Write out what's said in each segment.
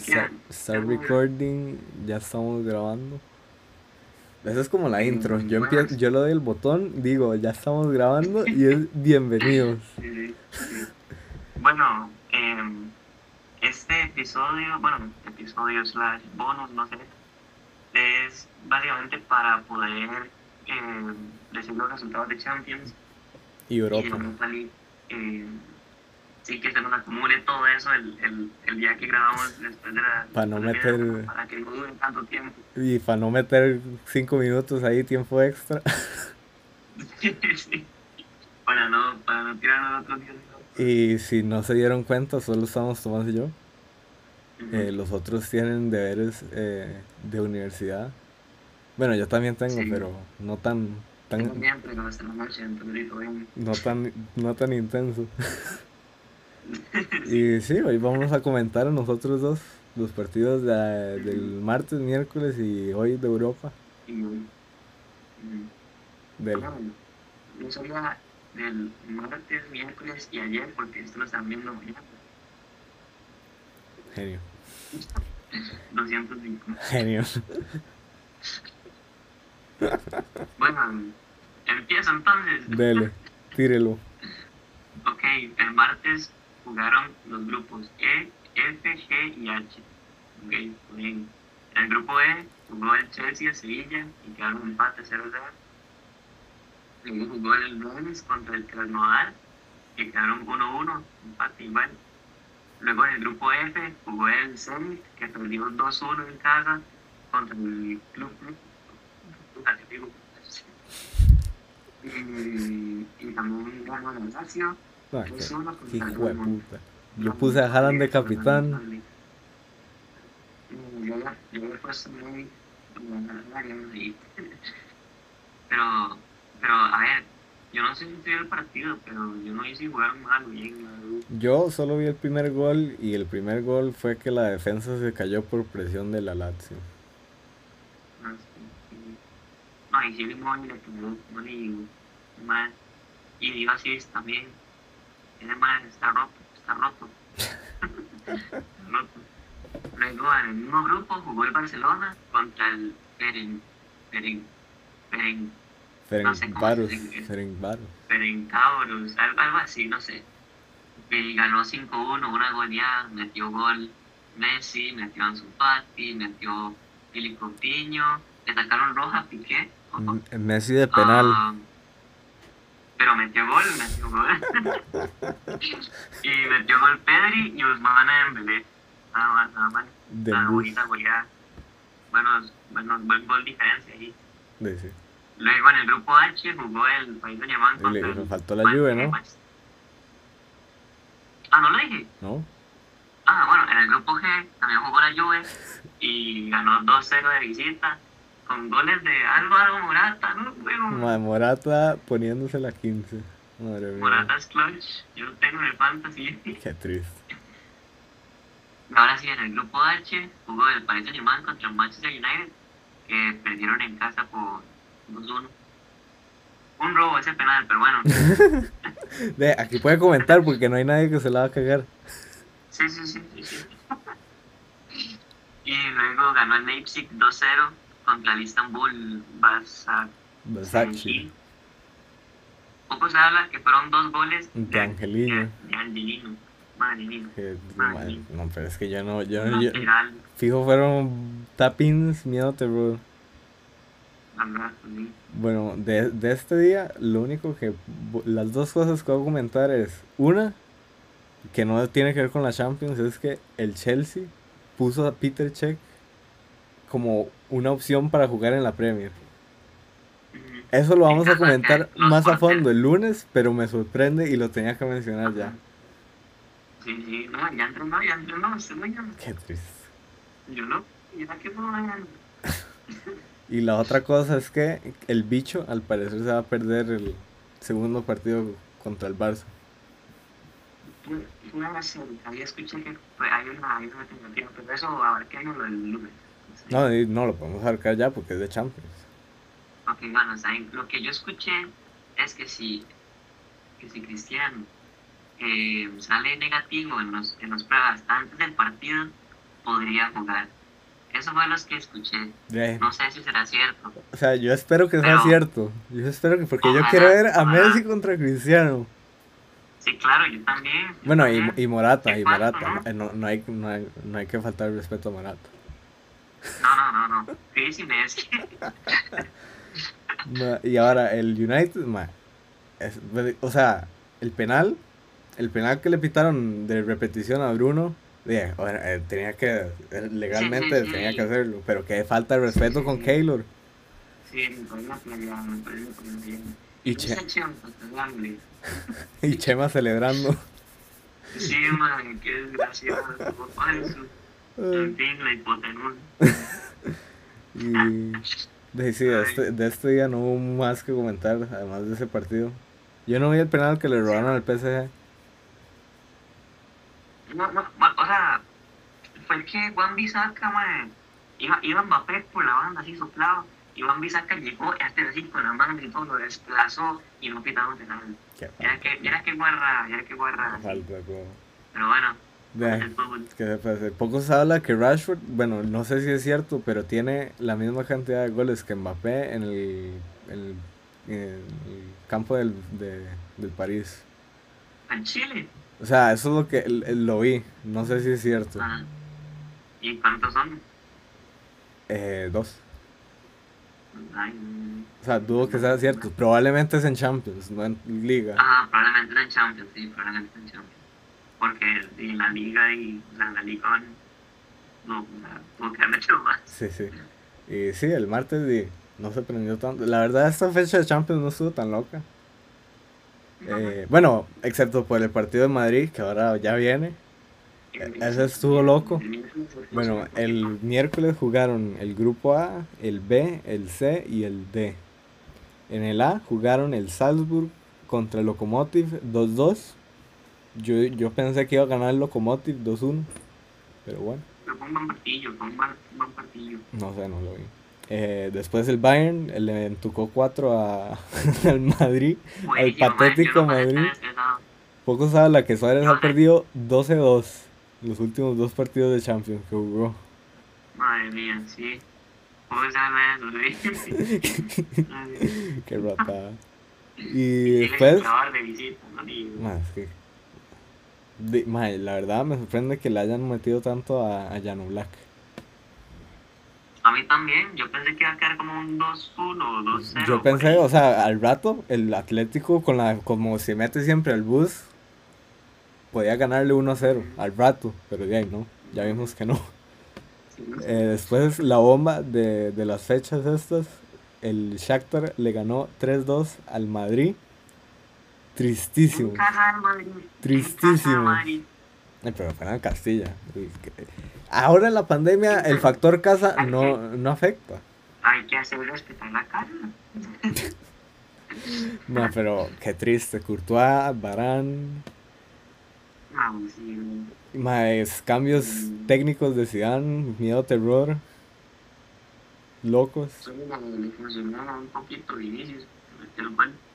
Start, start recording, ya estamos grabando. Esa es como la intro. Yo, empiezo, yo le doy el botón, digo, ya estamos grabando y es bienvenidos. Sí, sí. Bueno, eh, este episodio, bueno, episodio slash bonus, no sé, es básicamente para poder eh, decir los resultados de Champions Y Europa. Eh, sí, que se nos acumule todo eso el, el, el día que grabamos después de la... Pa' no meter- mierda, Para que no dure tanto tiempo. Y para no meter cinco minutos ahí, tiempo extra. sí. Para no, para no tirar otros días. Y si no se dieron cuenta, solo estamos Tomás y yo. Eh, los otros tienen deberes eh, de universidad. Bueno, yo también tengo, Sí. pero no tan, tan, no tan, no tan intenso. Y sí, hoy vamos a comentar nosotros dos los partidos de- del martes, miércoles y hoy de Europa. y ujú. Del, Bueno, no del martes, miércoles y ayer, porque esto lo están viendo mañana. genio, 205. genio. Bueno, empiezo entonces. Dele, tírelo. Ok, el martes jugaron los grupos E, F, G y H. Ok, bien. En el grupo E jugó el Chelsea el Sevilla y quedaron empate 0-0. Luego jugó el Rennes contra el Krasnodar y quedaron 1-1, empate igual. Luego en el grupo F jugó el Zenit que perdió 2-1 en casa contra el Club. Y, y también ganó el Lazio Ah, qué, 2-1 qué hijo de Dortmund. puta. Yo puse a Haaland de capitán. Mm, Yo yo he puesto muy ahí. Pero, pero, a ver, yo no sé si estoy el partido, pero yo no vi si jugaron mal o bien. Yo solo vi el primer gol y el primer gol fue que la defensa se cayó por presión de la Lazio. No, sí, sí. No, y Moy le pegó, no le digo, mal. Y dio también. Man está roto, está roto. Está roto. Luego en el mismo grupo jugó el Barcelona contra el Peren, Peren, Peren, No sé. Perencauros, algo, algo así, no sé. Y ganó 5-1, una goleada, metió gol Messi, metió Ansu Fati, metió Filipe Coutinho, le sacaron roja Piqué. ojo. M- Messi de penal. Ah, pero metió gol, metió gol. y metió gol Pedri y Usman Dembélé. Nada más, nada más. bus. bonita goleada. Buenos, buenos, buen gol diferencia ahí. sí. Luego en el grupo H jugó el País de Alemán contra le- faltó la Juve, ¿no? Ah, no lo dije. ¿No? Ah, bueno, en el grupo G también jugó la Juve y ganó 2-0 de visita con goles de Álvaro Morata, ¿no? Bueno, Ma- Morata poniéndose la 15. Madre mía. Morata es clutch, yo lo tengo en el fantasy. Qué triste. Ahora sí, en el grupo H jugó el Paris Saint Germain contra el Manchester United, que perdieron en casa por 2-1. Un robo ese penal, pero bueno. De, aquí puede comentar porque no hay nadie que se la va a cagar. Sí, sí, sí, sí, sí. Y luego ganó el Leipzig 2-0 contra el Istanbul Basak. Versace. Poco se habla que fueron dos goles De Angelino. De, de Angelino. Madre mía. Que- Madre no, pero es que yo no, yo, Un yo- fijo fueron tapins, verdad, sí. Bueno, de, de este día, lo único que, las dos cosas que voy a comentar es, una, que no tiene que ver con la Champions, es que el Chelsea puso a Peter Check como una opción para jugar en la Premier. Eso lo vamos a comentar más a fondo el lunes, pero me sorprende y lo tenía que mencionar ya. Sí, sí, no, ya entrenó, ya entrenó, lo llama. Qué triste. Yo no, ya que no vayan. Y la otra cosa es que el bicho al parecer se va a perder el segundo partido contra el Barça. Una serie, había escuchado que hay una, hay una alternativa, pero eso abarquémoslo el lunes. No, no lo podemos arcar ya porque es de Champions. Ok, bueno, lo que yo escuché es que si, que si Cristiano eh, sale negativo en los, en los pruebas antes del partido, podría jugar. Eso fue los que escuché. No sé si será cierto. O sea, yo espero que sea cierto. Yo espero que, porque yo quiero ver a ojalá. Messi contra Cristiano. Sí, claro, yo también. yo Bueno, y, también. y Morata, y Morata. ¿no? Eh, No, no, hay, no, hay, no hay que faltar el respeto a Morata. No, no, no, no. Chris y Messi. Y ahora, el United, ma, es- o sea, el penal, el penal que le pitaron de repetición a Bruno, eh, bueno, eh, tenía que, eh, legalmente Sí, sí, tenía sí. que hacerlo, pero que falta de respeto con Keylor. Sí, me parece una playada, me parece. Y, che- pues, y Chema celebrando. Sí, man, qué desgraciado. En fin, la hipotenusa. Y sí, de, este, de este día no hubo más que comentar, además de ese partido. Yo no vi el penal que le robaron al PSG. No, no, o sea, fue el que Juan Bisaca, man, iba, iba Mbappé por la banda así soplado, y Juan Bisaca llegó hasta así con la mano y todo, lo desplazó y no pitaron penal. Ya que, ya que guarra, ya que guarra. falta, Pero bueno, Que se Poco se habla que Rashford, bueno, no sé si es cierto, pero tiene la misma cantidad de goles que Mbappé en el, en el, en el campo del, de- del París. En Chile. O sea, eso es lo que lo vi, no sé si es cierto. Ah. ¿Y cuántos son? Eh, dos. Ay. O sea, dudo que sea cierto. Probablemente es en Champions, no en Liga. Ah, probablemente en Champions, sí, probablemente en Champions. Porque en la liga y, o sea, en la liga no, o sea, tuvo que haber hecho más. Sí, sí. Y sí, el martes di, no se prendió tanto. La verdad, esta fecha de Champions no estuvo tan loca. Eh, bueno, excepto por el partido de Madrid, que ahora ya viene. e- ese estuvo loco. Bueno, el miércoles jugaron el grupo A, el B, el C y el D. En el A jugaron el Salzburg contra el Lokomotiv 2-2. Yo, yo pensé que iba a ganar el Lokomotiv 2-1. Pero bueno, Pero fue un buen partido, fue un buen, partido. no sé, no lo vi. Eh, después el Bayern le entucó 4 a, al Madrid. Buenísimo, man, patético yo no Madrid. Poco se habla que Suárez No, ha eh. perdido 12-2 los últimos dos partidos de Champions que jugó. Madre mía, sí. ¿Cómo se llama eso? sí? Qué ratada. Y después, de visita, digo. más que. De- la verdad me sorprende que le hayan metido tanto a, a Black. A mí también, yo pensé que iba a quedar como un 2-1 o 2-0. Yo pensé, o sea, al rato, el Atlético, con la como se mete siempre al bus, podía ganarle 1-0 al rato, pero de ahí no, ya vimos que no. Sí, no sé. Eh, después la bomba de, de las fechas estas, el Shakhtar le ganó 3-2 al Madrid. Tristísimo. En casa del Madrid. en casa del Tristísimo. Pero fue en Castilla. Ahora en la pandemia el factor casa no, no afecta. Hay que hacer respetar la casa. No, pero qué triste. Courtois, Barán, Vamos, sí. más cambios técnicos de Zidane, miedo, terror, locos. Un poquito Vinicius. metió el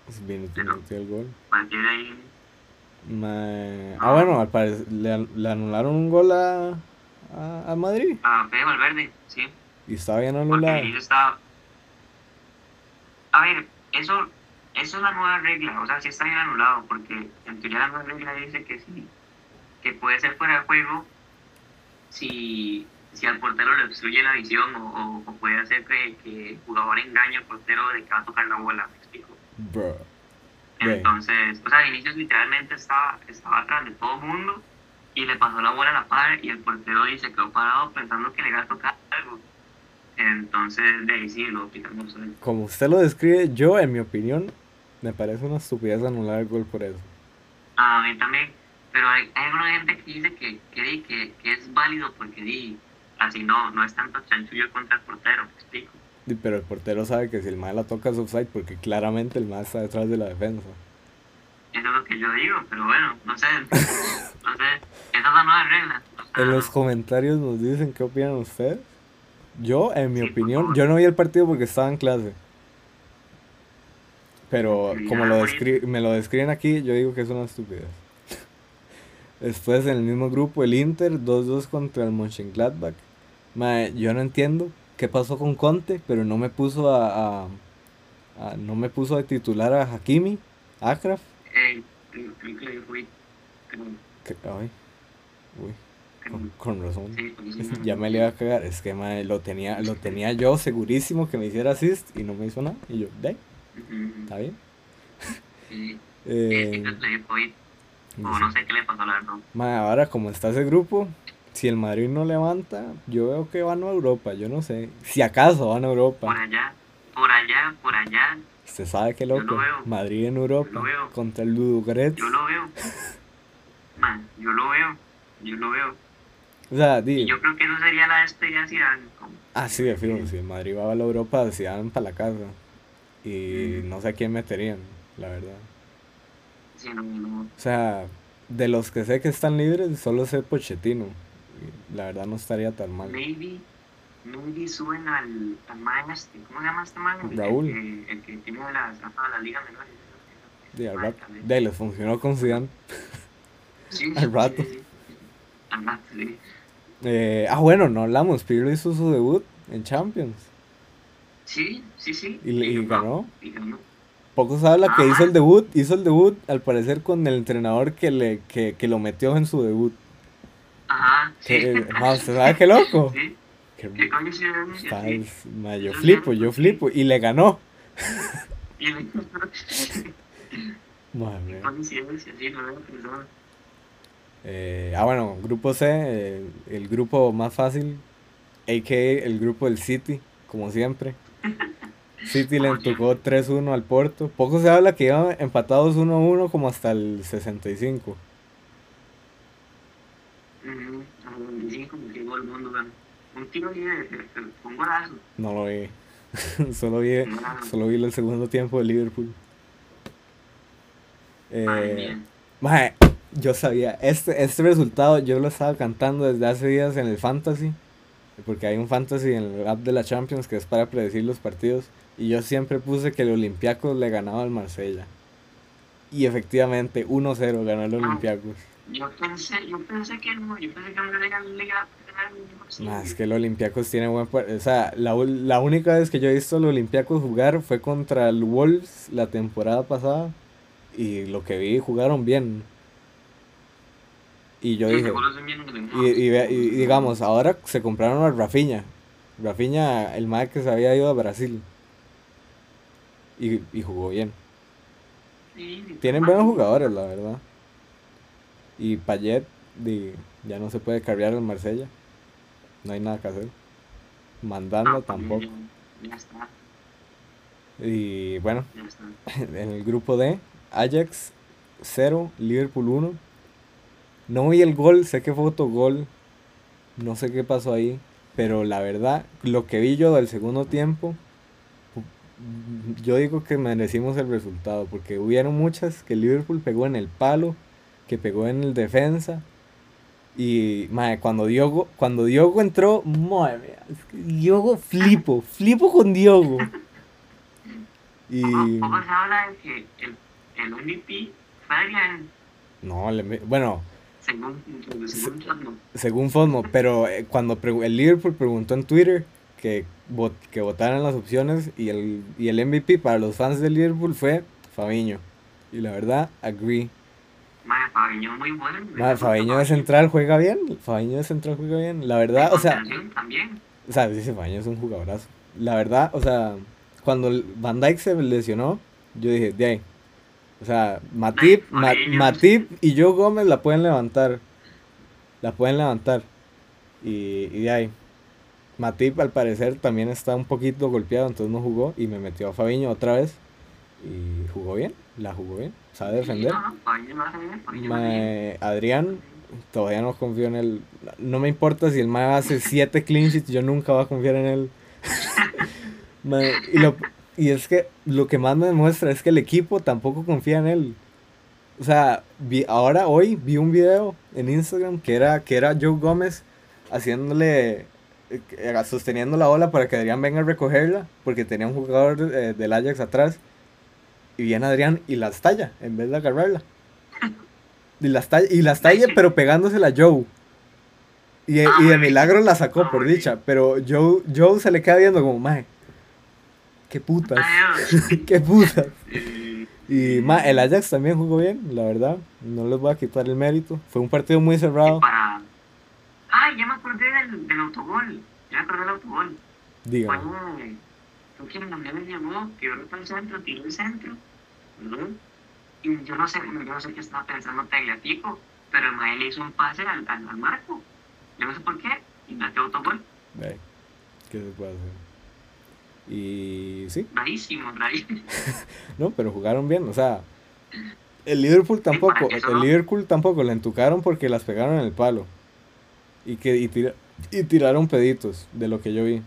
Pues Bien, metió el gol. A partir de ahí. Ma- Ah, bueno, al parecer le, an- le anularon un gol a, a, a Madrid. A Fede Valverde, sí. Y estaba bien anulado. estaba. A ver, eso, eso es la nueva regla. O sea, sí está bien anulado. Porque en teoría la nueva regla dice que sí. Que puede ser fuera de juego si, si al portero le obstruye la visión o, o- o puede hacer que, que el jugador engañe al portero de que va a tocar la bola. ¿Me explico? Bro. Entonces, o sea, Vinicius literalmente estaba, estaba atrás de todo el mundo y le pasó la bola a la par y el portero y se quedó parado pensando que le iba a tocar algo. Entonces, de ahí sí, lo picamos. Como usted lo describe, yo, en mi opinión, me parece una estupidez anular el gol por eso. A mí también, pero hay, hay una gente que dice que, que, que, que es válido porque di, así no, no es tanto chanchullo contra el portero, me explico. Pero el portero sabe que si el mal la toca es offside porque claramente el mal está detrás de la defensa. Eso es lo que yo digo, pero bueno, no sé, no sé, esa es la nueva regla. o sea, En los comentarios nos dicen qué opinan ustedes. Yo, en mi Sí, opinión, yo no vi el partido porque estaba en clase. Pero como lo descri- me lo describen aquí, yo digo que es una estupidez. Después en el mismo grupo el Inter 2-2 contra el Mönchengladbach. Mae, yo no entiendo qué pasó con Conte, pero no me puso a, a- a- no me puso a titular a Hakimi, Akraf. Eh, creo que que- ay, uy, con, con razón. Sí, Ya me le iba a cagar, es que mae, lo tenía, lo tenía yo segurísimo que me hiciera assist y no me hizo nada. Y yo, de está bien. Sí, Eh, le O sí. no sé qué le pasó, la verdad. Mae, ahora como está ese grupo, si el Madrid no levanta, yo veo que van a Europa, yo no sé. Si acaso van a Por Europa. allá, por allá, por allá, Usted sabe qué loco. lo veo. Madrid en Europa Yo lo veo. contra el Ludogorets. yo lo veo. Man, yo lo veo, yo lo veo. O sea, Y yo creo que eso sería la despedida de Zidane. ah, sí, de fijo, si el Madrid va a la Europa, van para la casa. Y Mm. no sé a quién meterían, la verdad. Sí, no, no. O sea, de los que sé que están libres, solo sé Pochettino. Y La verdad no estaría tan mal. Maybe, maybe suben al, al man este, ¿cómo se llama este man? El- Raúl. El, que- el que tiene las gafas de la liga menor. Di, al rato- de, les funcionó con Zidane. Sí, al rato. sí, sí. Al rato, sí. Eh, ah, bueno, no hablamos. Pirlo hizo su debut en Champions. Sí, sí, sí. Y, le- y ganó. Y ganó. Poco se habla que hizo el debut. Hizo el debut, al parecer, con el entrenador que, le, que, que lo metió en su debut. Ajá, sí. ¿Usted sabe qué loco? Sí, Qué- qué coincidencia, está- sí. es- ma, yo flipo, yo flipo. Y le ganó. Y le- Madre mía. coincidencia, sí, no pensado. Eh, ah, bueno, grupo C, eh, el grupo más fácil, a.k.a. el grupo del City, como siempre. City le tocó 3-1 al Porto. Poco se habla que iban empatados 1-1 como hasta el 65. Ujú, a los 25 como que mundo. Un tiro un golazo. No lo vi. solo vi, golazo. solo vi el segundo tiempo de Liverpool. Eh, mía. Mae, yo sabía, este, este resultado yo lo estaba cantando desde hace días en el Fantasy, porque hay un Fantasy en el app de la Champions que es para predecir los partidos, y yo siempre puse que el Olympiacos le ganaba al Marsella. Y efectivamente, 1-0 ganó el Ah. Yo pensé, yo pensé que no, yo pensé que no le iban a liga. Más que el Olympiacos tiene buen O sea, la, la única vez que yo he visto al Olympiacos jugar fue contra el Wolves la temporada pasada, y lo que vi jugaron bien. Y yo Sí, dije, Y, y, ve- y digamos, ahora se compraron a Rafinha. Rafinha, el más que se había ido a Brasil. Y, y jugó bien. Sí, Tienen buenos jugadores, la verdad. Y Payet, di, ya no se puede cargar al Marsella. No hay nada que hacer. Mandanda no, pues, tampoco. Ya, está, Y bueno, ya está. en el grupo D, Ajax 0, Liverpool 1. No vi el gol, sé que fue autogol. No sé qué pasó ahí. Pero la verdad, lo que vi yo del segundo tiempo, yo digo que merecimos el resultado. Porque hubieron muchas que Liverpool pegó en el palo, que pegó en el defensa. Y mae, cuando Diogo, cuando Diogo entró, madre mía, Diogo flipo, flipo con Diogo. Y poco se habla de que el, el no, le bueno, según, según Chapman. según Fosmo, pero eh, cuando el Liverpool preguntó en Twitter que, vot- que votaran las opciones y el, y el MVP para los fans del Liverpool fue Fabiño. Y la verdad, agree. Madre, Fabiño muy bueno. Madre, Fabiño de central juega bien, Fabiño de central juega bien. La verdad, o sea, También. o sea, dice Fabiño es un jugadorazo. La verdad, o sea, cuando Van Dijk se lesionó, yo dije, de ahí. O sea, Matip, Ma-. Matip y Joe Gómez la pueden levantar. La pueden levantar. Y, y de ahí. Matip al parecer también está un poquito golpeado, entonces no jugó. Y me metió a Fabiño otra vez. Y jugó bien, la jugó bien. Sabe defender. Mae, Adrián, todavía no confío en él. No me importa si el Mae hace 7 clean sheets, yo nunca voy a confiar en él. Mae, y, lo- y es que lo que más me demuestra es que el equipo tampoco confía en él. O sea, vi, ahora hoy vi un video en Instagram que era, que era Joe Gómez haciéndole, eh, sosteniendo la bola para que Adrián venga a recogerla, porque tenía un jugador eh, del Ajax atrás. Y viene Adrián y la estalla en vez de agarrarla. Y las talle, y las talle pero pegándosela a Joe. Y, Ah, y de milagro la sacó, Ah, por dicha. Pero Joe, Joe se le queda viendo como, mae, qué putas, Ay, qué putas. Y ma, el Ajax también jugó bien, la verdad. No les voy a quitar el mérito. Fue un partido muy cerrado. para... Ay, ya me acordé del, del autogol. Ya me acordé del autogol. Dígame. Fue... Creo que la me llamó, tiró para el centro, tiró el centro. ¿verdad? Y yo no sé, yo no sé qué estaba pensando Tagliafico, pero el Mae le hizo un pase al, al, al marco. Yo no sé por qué, y metió autogol. Ve, ¿Qué se puede hacer? Y sí, Rarísimo, rarísimo. no, pero jugaron bien. O sea, el Liverpool tampoco, el no- Liverpool tampoco le entucaron porque las pegaron en el palo. Y que y, tira- y tiraron peditos, de lo que yo vi.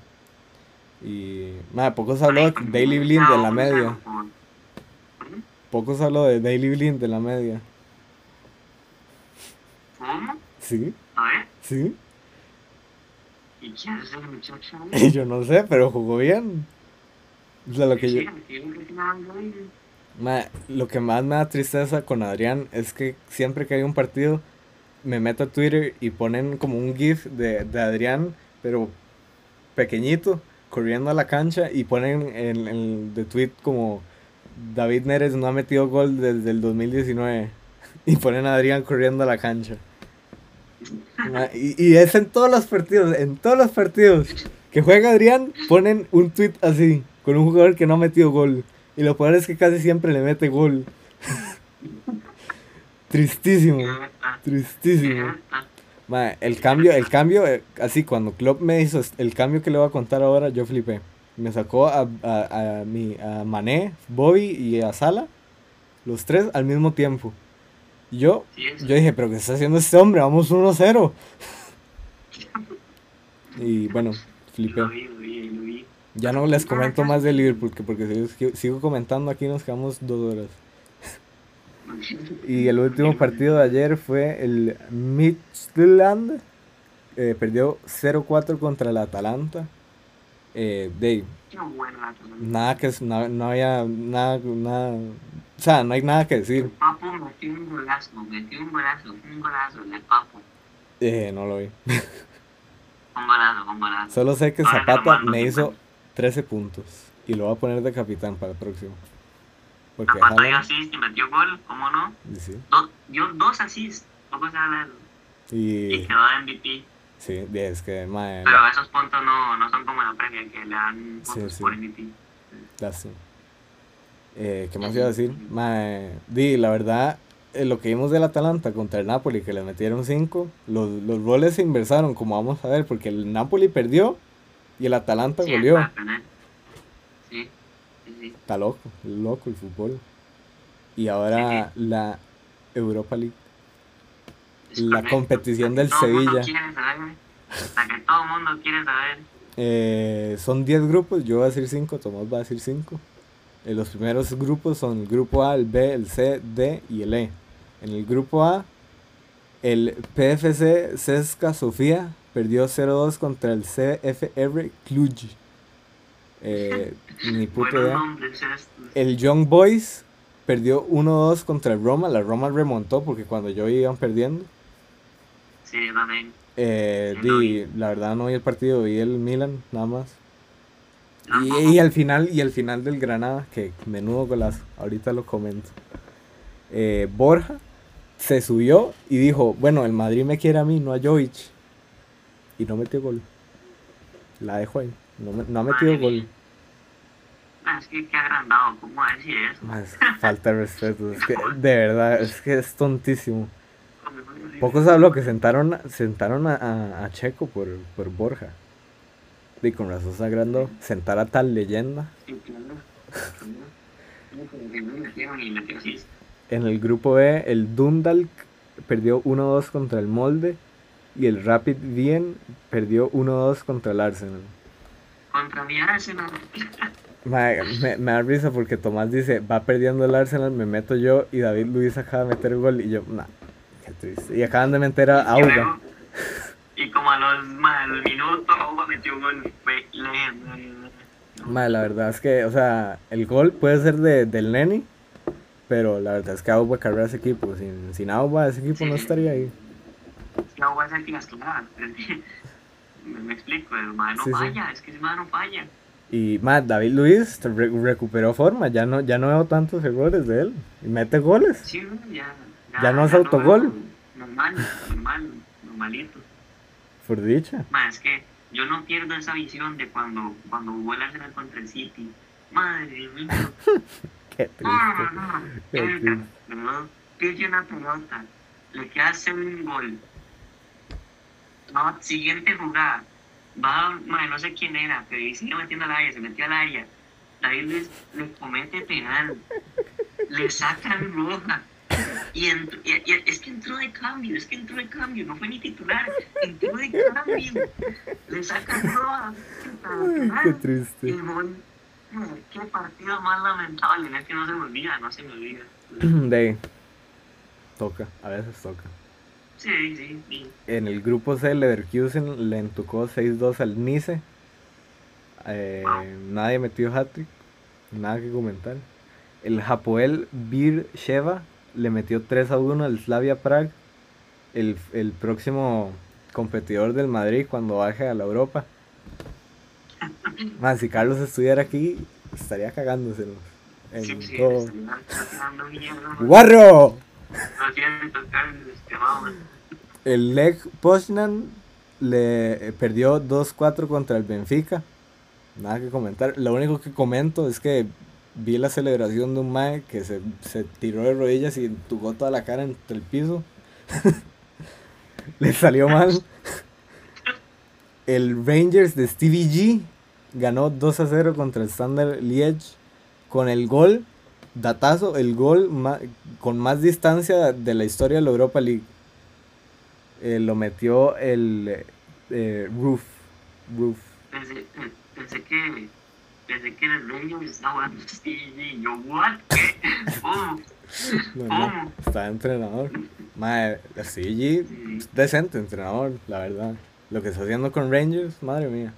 Y poco se habló de Daily Blind de la media. Poco se habló de Daily Blind de la media. ¿Cómo? Sí, sí. ¿y qué hace el muchacho? Yo no sé, pero jugó bien. O sea, lo que yo. Ma, lo que más me da tristeza con Adrián es que siempre que hay un partido me meto a Twitter y ponen como un GIF de, de Adrián, pero pequeñito, corriendo a la cancha y ponen en el de tweet como David Neres no ha metido gol desde el 2019 y ponen a Adrián corriendo a la cancha. Y, y es en todos los partidos, en todos los partidos que juega Adrián ponen un tweet así, con un jugador que no ha metido gol. Y lo peor es que casi siempre le mete gol. Tristísimo, tristísimo. Ma, el cambio, el cambio, eh, así cuando Klopp me hizo el cambio que le voy a contar ahora, yo flipé. Me sacó a, a, a, mi, a Mané, Bobby y a Sala, los tres al mismo tiempo. Y Yo, yo dije, pero ¿qué está haciendo este hombre? Vamos 1-0. Y bueno, flipé. Lo vi, lo vi, lo vi. Ya no les comento más de Liverpool, que porque si sigo, sigo comentando aquí nos quedamos dos horas. Y el último partido de ayer fue el Midtjylland. Eh, perdió 0-4 contra el Atalanta. Eh, de, nada que no, no había nada, nada, o sea, no hay nada que El decir. Papo metió un golazo, metió un golazo, un golazo, el Papo. Eh, no lo vi. Un golazo, un golazo. Solo sé que Zapata me hizo mando. 13 puntos y lo voy a poner de capitán para el próximo. Porque dio Haaland- assist y metió gol, ¿cómo no? sí, Do- dio dos assists, poco se habla. Y y quedó de MVP. sí, es que mae, Pero esos puntos no, no son como la previa, que le dan Sí, puntos sí. por MVP. Lástima. Eh, ¿Qué más iba a decir? Mae, di, la verdad, eh, lo que vimos del Atalanta contra el Napoli, que le metieron 5, los, los roles se inversaron, como vamos a ver, porque el Napoli perdió y el Atalanta Sí, goleó. Sí, Está loco, loco el fútbol. Y ahora la Europa League. Es La correcto. competición del todo mundo Sevilla. quiere saber, La que todo el mundo quiere saber. Eh, son 10 grupos, yo voy a decir 5, Tomás va a decir 5. los primeros grupos son el grupo A, el B, el C, D y el E. En el grupo A, el PFC Cesca Sofía perdió 0-2 contra el CFR Cluj. Eh, ni puta idea. El Young Boys perdió 1-2 contra el Roma. La Roma remontó porque cuando yo iban perdiendo. Sí, también. Eh, Sí, la verdad no vi el partido, vi el Milan nada más. Y, y al final, y al final del Granada, que menudo golazo, ahorita lo comento. Eh, Borja se subió y dijo, bueno, el Madrid me quiere a mí, no a Jovic. Y no metió gol. La dejo ahí. No, me- no ha metido Madre gol. mía. Ah, es que qué agrandado, ¿cómo decir eso? Más falta de respeto. Es que, de verdad, es que es tontísimo. Poco se habló que sentaron, sentaron a, a- a Checo por, por Borja. Y con razón se agrandó. Sentar a tal leyenda. Sí. En el grupo B, el Dundalk perdió 1-2 contra el Molde. Y el Rapid Wien perdió 1-2 contra el Arsenal. Contra mi Arsenal. Ma- Me, me da risa porque Tomás dice, va perdiendo el Arsenal, me meto yo y David Luis acaba de meter gol y yo, nah, qué triste. Y acaban de meter a Y Auga. luego- Y como a los, los minutos, Auba metió un gol. Fue leyenda. Ma, la verdad es que, o sea, el gol puede ser de, del Neni, Pero la verdad es que Auba carga ese equipo. Sin, sin Auba, ese equipo no estaría ahí. Que Agua es el que las. Me, me explico, el mae no Sí, sí. falla, es que ese mae no falla. Y más, David Luis re- recuperó forma. Ya no, ya no veo tantos errores de él. Y mete goles. Sí, ya. Ya no es autogol. Normal, normal, normalito. Por dicha. Es que yo no pierdo esa visión de cuando, cuando jugó el Arsenal contra el City. Madre mía. Qué No, no, triste. no. Qué triste. hacer un gol. No, siguiente jugada. Va, ma, no sé quién era, pero y sigue metiendo al área, se metió al área. David Luis le comete penal. Le sacan roja. Y, entr- y- y- es que entró de cambio, es que entró de cambio, no fue ni titular, entró de cambio. Le sacan roja. Qué triste. Qué partido más lamentable, es que no se me olvida, no se me olvida. De. Toca, a veces toca. Sí, sí, sí. En el grupo C, Leverkusen le entucó 6-2 al Nice. Eh, nadie metió hat-trick. Nada que comentar. El Hapoel Bir Sheva le metió 3-1 al Slavia Prague. El, el próximo competidor del Madrid cuando baje a la Europa. Más, si Carlos estuviera aquí, estaría cagándoselos. En. ¡Guarro! El Leg Poznan le eh, perdió 2-4 contra el Benfica. Nada que comentar. Lo único que comento es que vi la celebración de un Mae que se, se tiró de rodillas y entugó toda la cara entre el piso. le salió mal. El Rangers de Stevie G ganó 2 a 0 contra el Standard Liège con el gol, datazo, el gol ma- con más distancia de la historia de la Europa League. Eh, lo metió el eh, eh, Roof. Roof. Pensé, pe- pensé que. Pensé que el Rangers estaba jugando G. Yo, ¿what? No, no, está entrenador. Madre, Stevie G, Sí, decente entrenador, la verdad. Lo que está haciendo con Rangers, madre mía.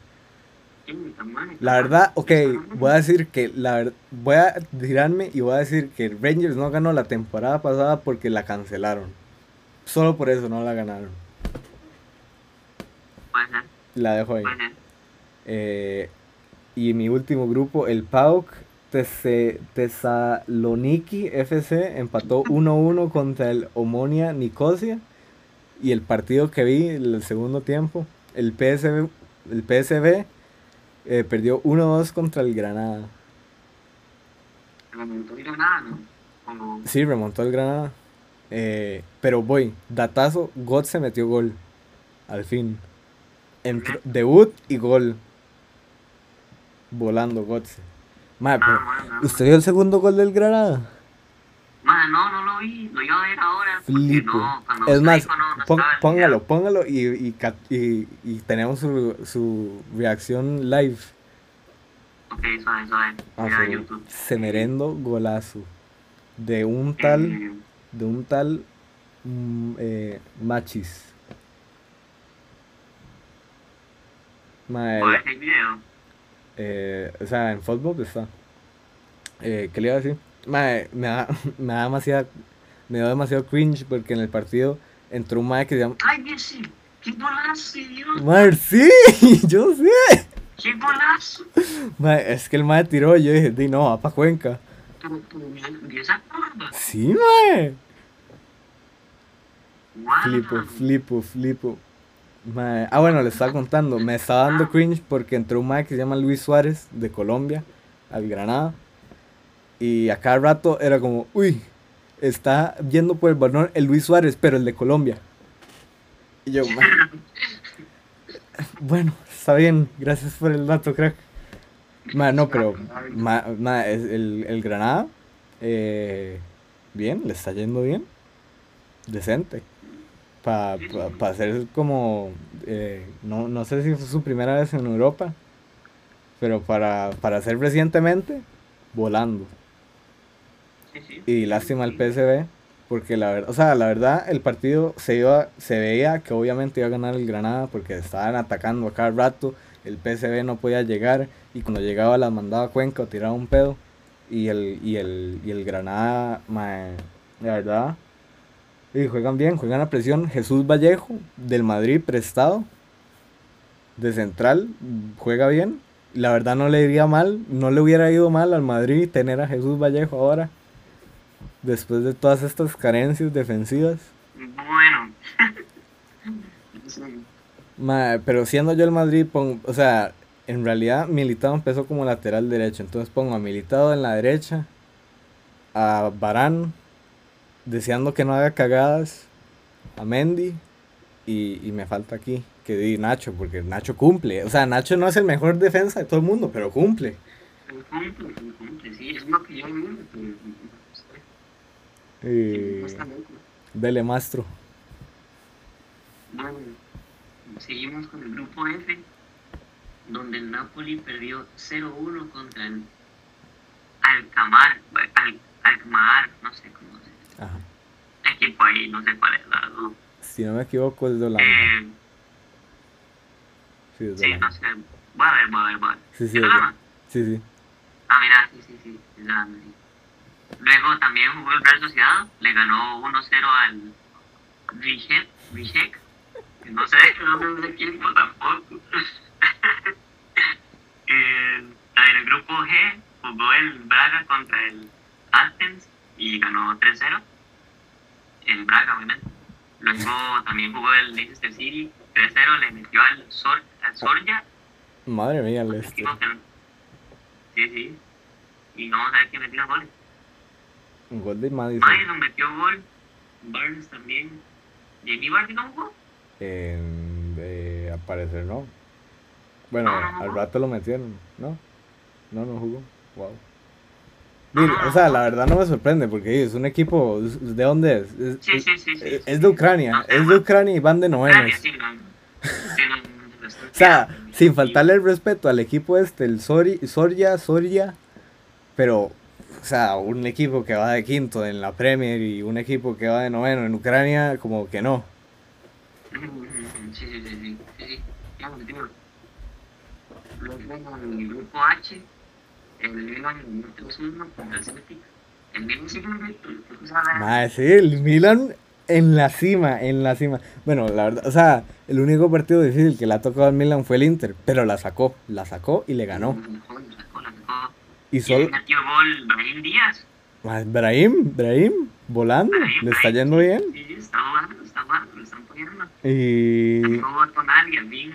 La verdad, ok, voy a decir que la voy a tirarme y voy a decir que Rangers no ganó la temporada pasada porque la cancelaron. Solo por eso no la ganaron. La dejo ahí. Eh, y mi último grupo, el PAOK Tesaloniki FC empató 1-1 contra el Omonia Nicosia. Y el partido que vi, el segundo tiempo, el PSV, el PSV eh, perdió 1-2 contra el Granada. Remontó y nada, ¿no? Como. Sí, remontó el Granada. Eh, pero voy, datazo, God se metió gol. Al fin. Entró- debut y gol. Volando Gotze. Madre, pero, Ah, ¿usted vio el segundo gol del Granada? Madre, no, no lo vi, lo iba a ver ahora. Flipo. No, cuando es más, no, no pon- póngalo, póngalo y, y, y- y tenemos su, su reacción live. Ok, suave, suave. Ah, Mira YouTube. Semerendo golazo. De un tal, Eh, de un tal mm, eh, Machis. Mae, ¿Cuál la- es el video? eh, o sea, en fútbol está. Eh, ¿Qué le iba a decir? Mae, me da, me da demasiada, me dio demasiado cringe porque en el partido entró un mae que se llama... ¡Ay, Messi! ¡Qué golazo, Dios! Sí, yo sé. ¡Qué golazo! Es que el mae tiró y yo dije, di no, va pa' Cuenca. Pero, pero, mira, mira esa curva. Sí. ¡Guau! Flipo, flipo, flipo. Mae, Ah, bueno, le estaba contando. Me estaba dando cringe porque entró un mae que se llama Luis Suárez de Colombia al Granada. Y a cada rato era como, uy, está yendo por el balón el Luis Suárez, pero el de Colombia. Y yo, bueno, está bien, gracias por el dato, crack. No, pero el, el Granada, eh, bien, le está yendo bien, decente. Para pa, pa hacer como, eh, no, no sé si fue su primera vez en Europa, pero para, para hacer recientemente, volando. Y lástima al PSV, porque la verdad, o sea, la verdad, el partido se iba, se veía que obviamente iba a ganar el Granada porque estaban atacando a cada rato, el PSV no podía llegar y cuando llegaba la mandaba Cuenca o tiraba un pedo. y el, y el, y el Granada, de verdad. Y juegan bien, juegan a presión. Jesús Vallejo, del Madrid, prestado. De central, juega bien. La verdad no le iría mal, no le hubiera ido mal al Madrid tener a Jesús Vallejo ahora. Después de todas estas carencias defensivas. Bueno. Sí. Pero siendo yo el Madrid, pongo, o sea, en realidad Militado empezó como lateral derecho. Entonces pongo a Militado en la derecha, a Barán, deseando que no haga cagadas, a Mendy, y, y me falta aquí, que di Nacho, porque Nacho cumple. O sea, Nacho no es el mejor defensa de todo el mundo, pero cumple. Cumple, cumple, sí, es lo que yo loco. dele mastro. Bueno, seguimos con el grupo F, donde el Napoli perdió 0-1 contra el Alcamar, Al, Alcmar, no sé cómo se dice. Ajá. Equipo ahí, no sé cuál es la. Si no me equivoco, es de Holanda. Eh, Sí, es de sí, no sé. Va a ver, va a ver, va a ver. Sí, sí, ¿Es de- Holanda? sí, sí. Ah, mira, sí, sí, sí, es Holanda, sí. Luego también jugó el Real Sociedad, le ganó 1-0 al Rijek, no sé el nombre del equipo tampoco. Eh, en el grupo G jugó el Braga contra el Athens y ganó 3-0. El Braga, obviamente. Luego también jugó el Leicester City 3-0, le metió al, Sor, al Sorja Madre mía. Equipo que- Sí, sí. Y no vamos a ver quién metió goles. Un gol de Madison. Madison metió gol. Barnes también. Jamie Vardy no jugó. En, de aparecer, no. Bueno, No, no jugó. al rato lo metieron, ¿no? No, no jugó. Wow. No, o sea, la verdad no me sorprende porque es un equipo. ¿De dónde es? Es, Sí, es- sí, sí. sí, es- de. Ucrania. Es de. Ucrania y van de novenos. O sea, sin faltarle el respeto al equipo este, el Sori, Soria, Soria, pero, o sea, un equipo que va de quinto en la Premier y un equipo que va de noveno en Ucrania, como que no. Sí, sí, sí, sí. sí. Luego en el grupo H, el Milan ganó 3-1 contra el Celtic. El Milan sí, el Milan en la cima, en la cima. Bueno, la verdad, o sea, el único partido difícil que le ha tocado al Milan fue el Inter, pero la sacó, la sacó y le ganó. La sacó, la sacó, la sacó. Y Y solo, él metió gol Brahim Díaz. Madre, Brahim, Brahim, volando, Brahim, le está yendo bien. Sí, está jugando, está jugando, lo están poniendo. Y, También jugó Tonali, al fin.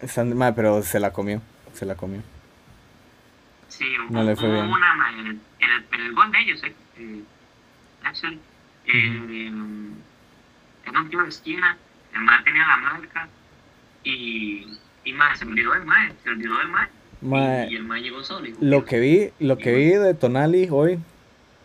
están, madre, pero se la comió, se la comió. Sí, No le fue hubo bien. una ma, en el, en, el, en el gol de ellos, eh, eh, actually, eh, en un tiro de esquina, el man tenía la marca y, y ma, se olvidó del man, se olvidó del man. Y, y el man llegó solo. y Lo que vi, lo que vi de Tonali hoy,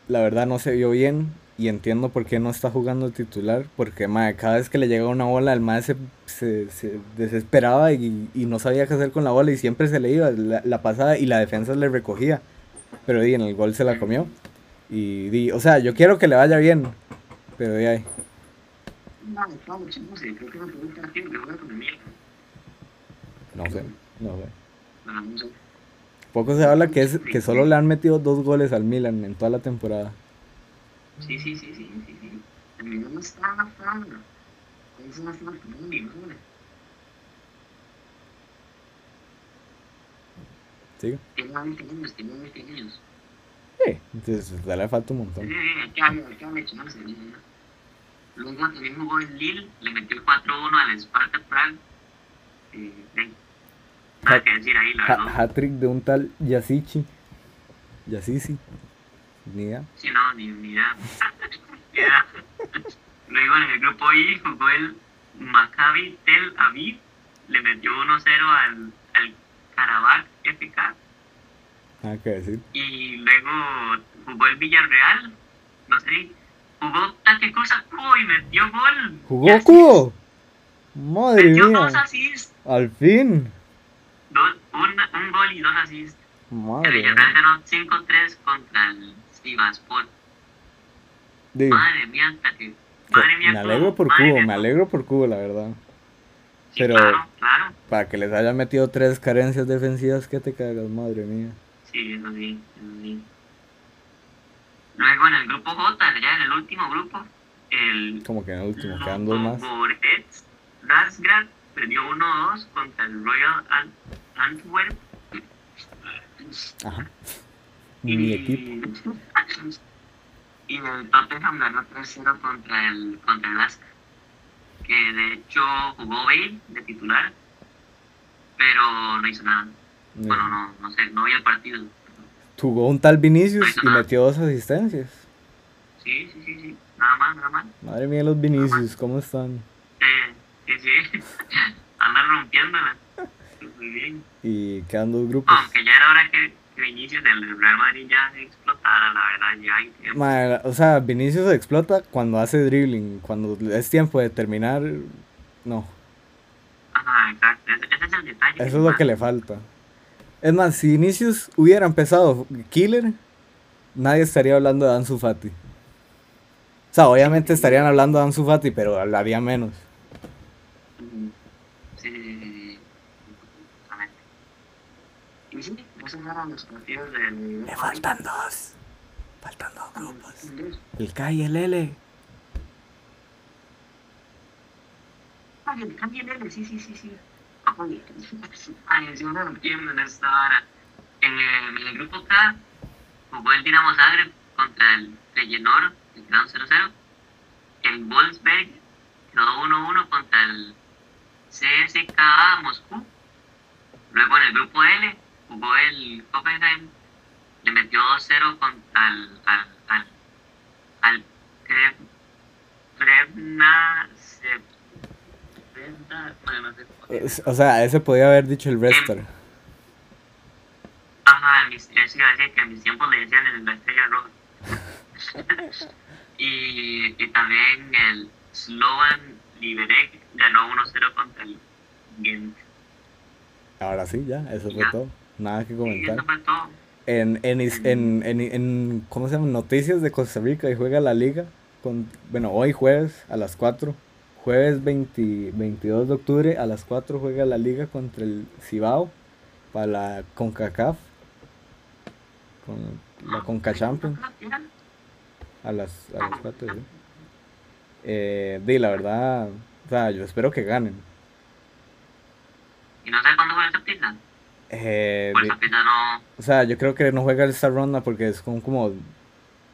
la verdad no se vio bien y entiendo por qué no está jugando titular, porque mae, cada vez que le llegaba una bola el mae se, se, se desesperaba y, y no sabía qué hacer con la bola y siempre se le iba la, la pasada y la defensa le recogía, pero di, en el gol se la comió y di, o sea, yo quiero que le vaya bien, pero de ahí, No, creo que sé, no sé. No, no sé. Poco se habla que es que solo le han metido dos goles al Milan en toda la temporada. Sí, sí, sí, sí, sí, sí. El Milan está en fama. Es una buena. ¿Sigue? Tiene 20 años, tiene 20 años. Sí, entonces le falta un montón. Sí, chance. ¿no? Luego también jugó el Lille, le metió 4-1 al Sparta Prague. Eh, nada que decir ahí, la Ha- verdad. Hat-trick de un tal Yasichi. Yasici. Ni idea. Sí, no, ni, ni idea. Ni idea. Luego en el grupo I jugó el Maccabi Tel Aviv, le metió 1-0 al, al Karabakh FK. Nada que decir. Y luego jugó el Villarreal, no sé, jugó Takekosa Kubo y metió gol. ¡Jugó Y Cubo! ¡Madre Metió mía! dos assists, ¡Al fin! Dos, un, un gol y dos assists. El ¡Madre Villarreal mía! ganó 5-3 contra el Sivaspor. Di, Madre mía, que... Madre mía, me alegro por Cubo, me alegro por Cubo, la verdad. Sí, pero- Claro, claro. Para que les haya metido tres carencias defensivas, que te cagas, madre mía. Sí, eso sí, eso sí. Luego en el grupo J, ya en el último grupo, el Como que en el último, quedan dos más. Razgrad perdió 1-2 contra el Royal Ant Antwerp. Ajá. Mi equipo. Y el Tottenham ganó 3-0 contra el, contra el. Que de hecho jugó Bale de titular, pero no hizo nada. Bueno, no, no sé, no vi el partido. Jugó un tal Vinicius y metió dos asistencias. Sí, sí, sí, sí. Nada más, nada más. Madre mía, los Vinicius, ¿cómo están? Eh, sí, sí. Andan rompiéndola. Muy bien. Y quedan dos grupos. Aunque ya era hora que, Vinicius del Real Madrid ya explotara, la verdad, ya hay tiempo. Madre, o sea, Vinicius explota cuando hace dribbling. Cuando es tiempo de terminar, no. Ajá, exacto. Ese, ese es el detalle. Eso es lo que le falta. Es más, si Vinicius hubiera empezado killer, nadie estaría hablando de Ansu Fati. O sea, obviamente estarían hablando de Ansu Fati, pero hablaría menos. Sí. Y sí, esos eran los partidos del... dos. Faltan dos El K y el L. Ay, el cambio de L, sí, sí, sí, sí. Ay, Ay, sí, uno no entiende en esta hora. En el, en el grupo K jugó el Dinamo Zagreb contra el Feyenoord, que quedaron 0-0. El Wolfsberg quedó 1-1 contra el CSKA Moscú. Luego en el grupo L jugó el Hoffenheim, le metió 2-0 contra el, al, al, al Kreb- bueno, no sé. Es- O sea, ese podía haber dicho el Rester. Ajá, en mis, eso iba a decir que en mis tiempos le decían el- la estrella roja. y, y también el Slovan Liberec ganó 1-0 contra el Gent. Ahora sí, ya, eso fue Ya. todo. Nada que comentar. En, en, en, en, en, ¿cómo se llama? Noticias de Costa Rica y juega la liga. Con, bueno, hoy jueves a las 4. Jueves 20 22 de octubre a las 4 juega la liga contra el Cibao para la CONCACAF. Con la CONCA Champions a las, a las 4, sí. Eh, di, la verdad, o sea, yo espero que ganen. Y no sé cuándo juega. Eh, Por no. O sea, yo creo que no juega esta ronda porque es como, como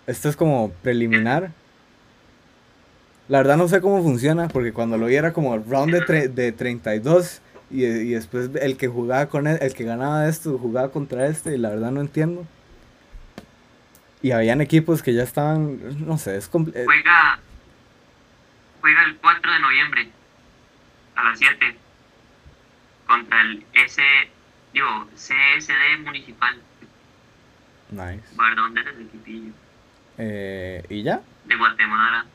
esto es como preliminar. La verdad no sé cómo funciona porque cuando lo vi era como round de, tre- de 32 y, y después el que jugaba con el, el que ganaba esto jugaba contra este y la verdad no entiendo. Y habían equipos que ya estaban, no sé, es compl- eh, Juega. Juega el 4 de noviembre a las 7 contra el S. Digo, CSD Municipal. nice. Guardón de ese equipillo. Eh, y ya, De Guatemala.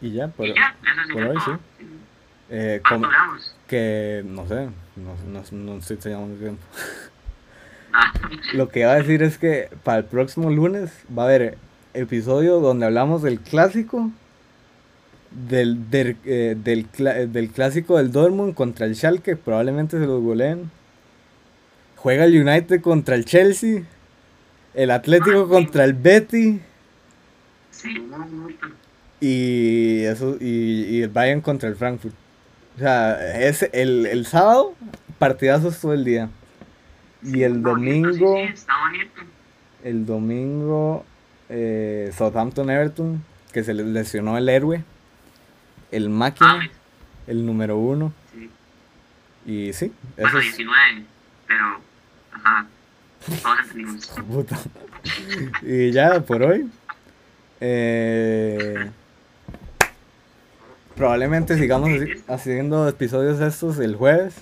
y ya, por, y ya, eso por hoy todo. eh, ¿Cuánto com- duramos? que no sé, no, no, no estoy teniendo tiempo. Ah, Lo que iba a decir es que para el próximo lunes va a haber episodio donde hablamos del clásico, del, del, eh, del, eh, del clásico del Dortmund contra el Schalke, probablemente se los goleen. Juega el United contra el Chelsea, el Atlético contra el Betty y, eso, y, y el Bayern contra el Frankfurt. O sea, es el, el sábado, partidazos todo el día. Y el domingo... El domingo, eh, Southampton Everton, que se les lesionó el héroe, el máquina, Mames, el número uno. sí. Y sí, eso Bueno, es. 19, pero. Ajá. Todos entendimos. Puta. Y ya por hoy. eh, probablemente sigamos haci- haciendo episodios estos el jueves.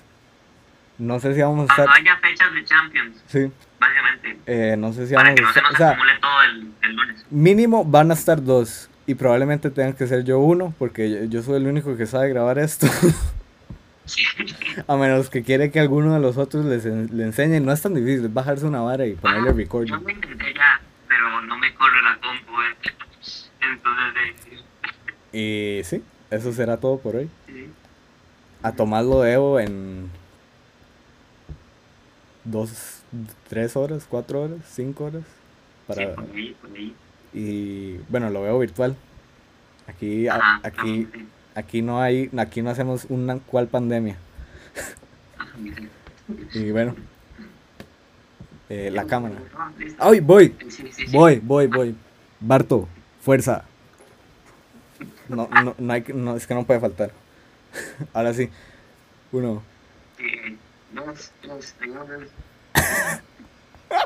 No sé si vamos a Cuando estar. haya fechas de Champions, Sí, básicamente. eh, no sé si Para vamos a no se estar. nos O sea, acumule todo el, el lunes. Mínimo van a estar dos. Y probablemente tengan que ser yo uno, porque yo- yo soy el único que sabe grabar esto. Sí. A menos que quiere que alguno de los otros les en- le enseñe. No es tan difícil, es bajarse una vara y ponerle recording. Yo lo intenté ya, pero no me corre la compu. eh. Entonces, eh, Y sí, eso será todo por hoy. sí. A Tomás lo debo en. dos, tres horas, cuatro horas, cinco horas. Para, Sí, por ahí, por ahí. y bueno, lo veo virtual. Aquí, a- Ajá, aquí, ah, aquí no hay, aquí no hacemos una cual pandemia. Y bueno, eh, la cámara. ¡Ay, voy! Voy, voy, voy. Barto, fuerza. No, no, no, hay, no, es que no puede faltar. Ahora sí. Uno. Eh, dos, dos,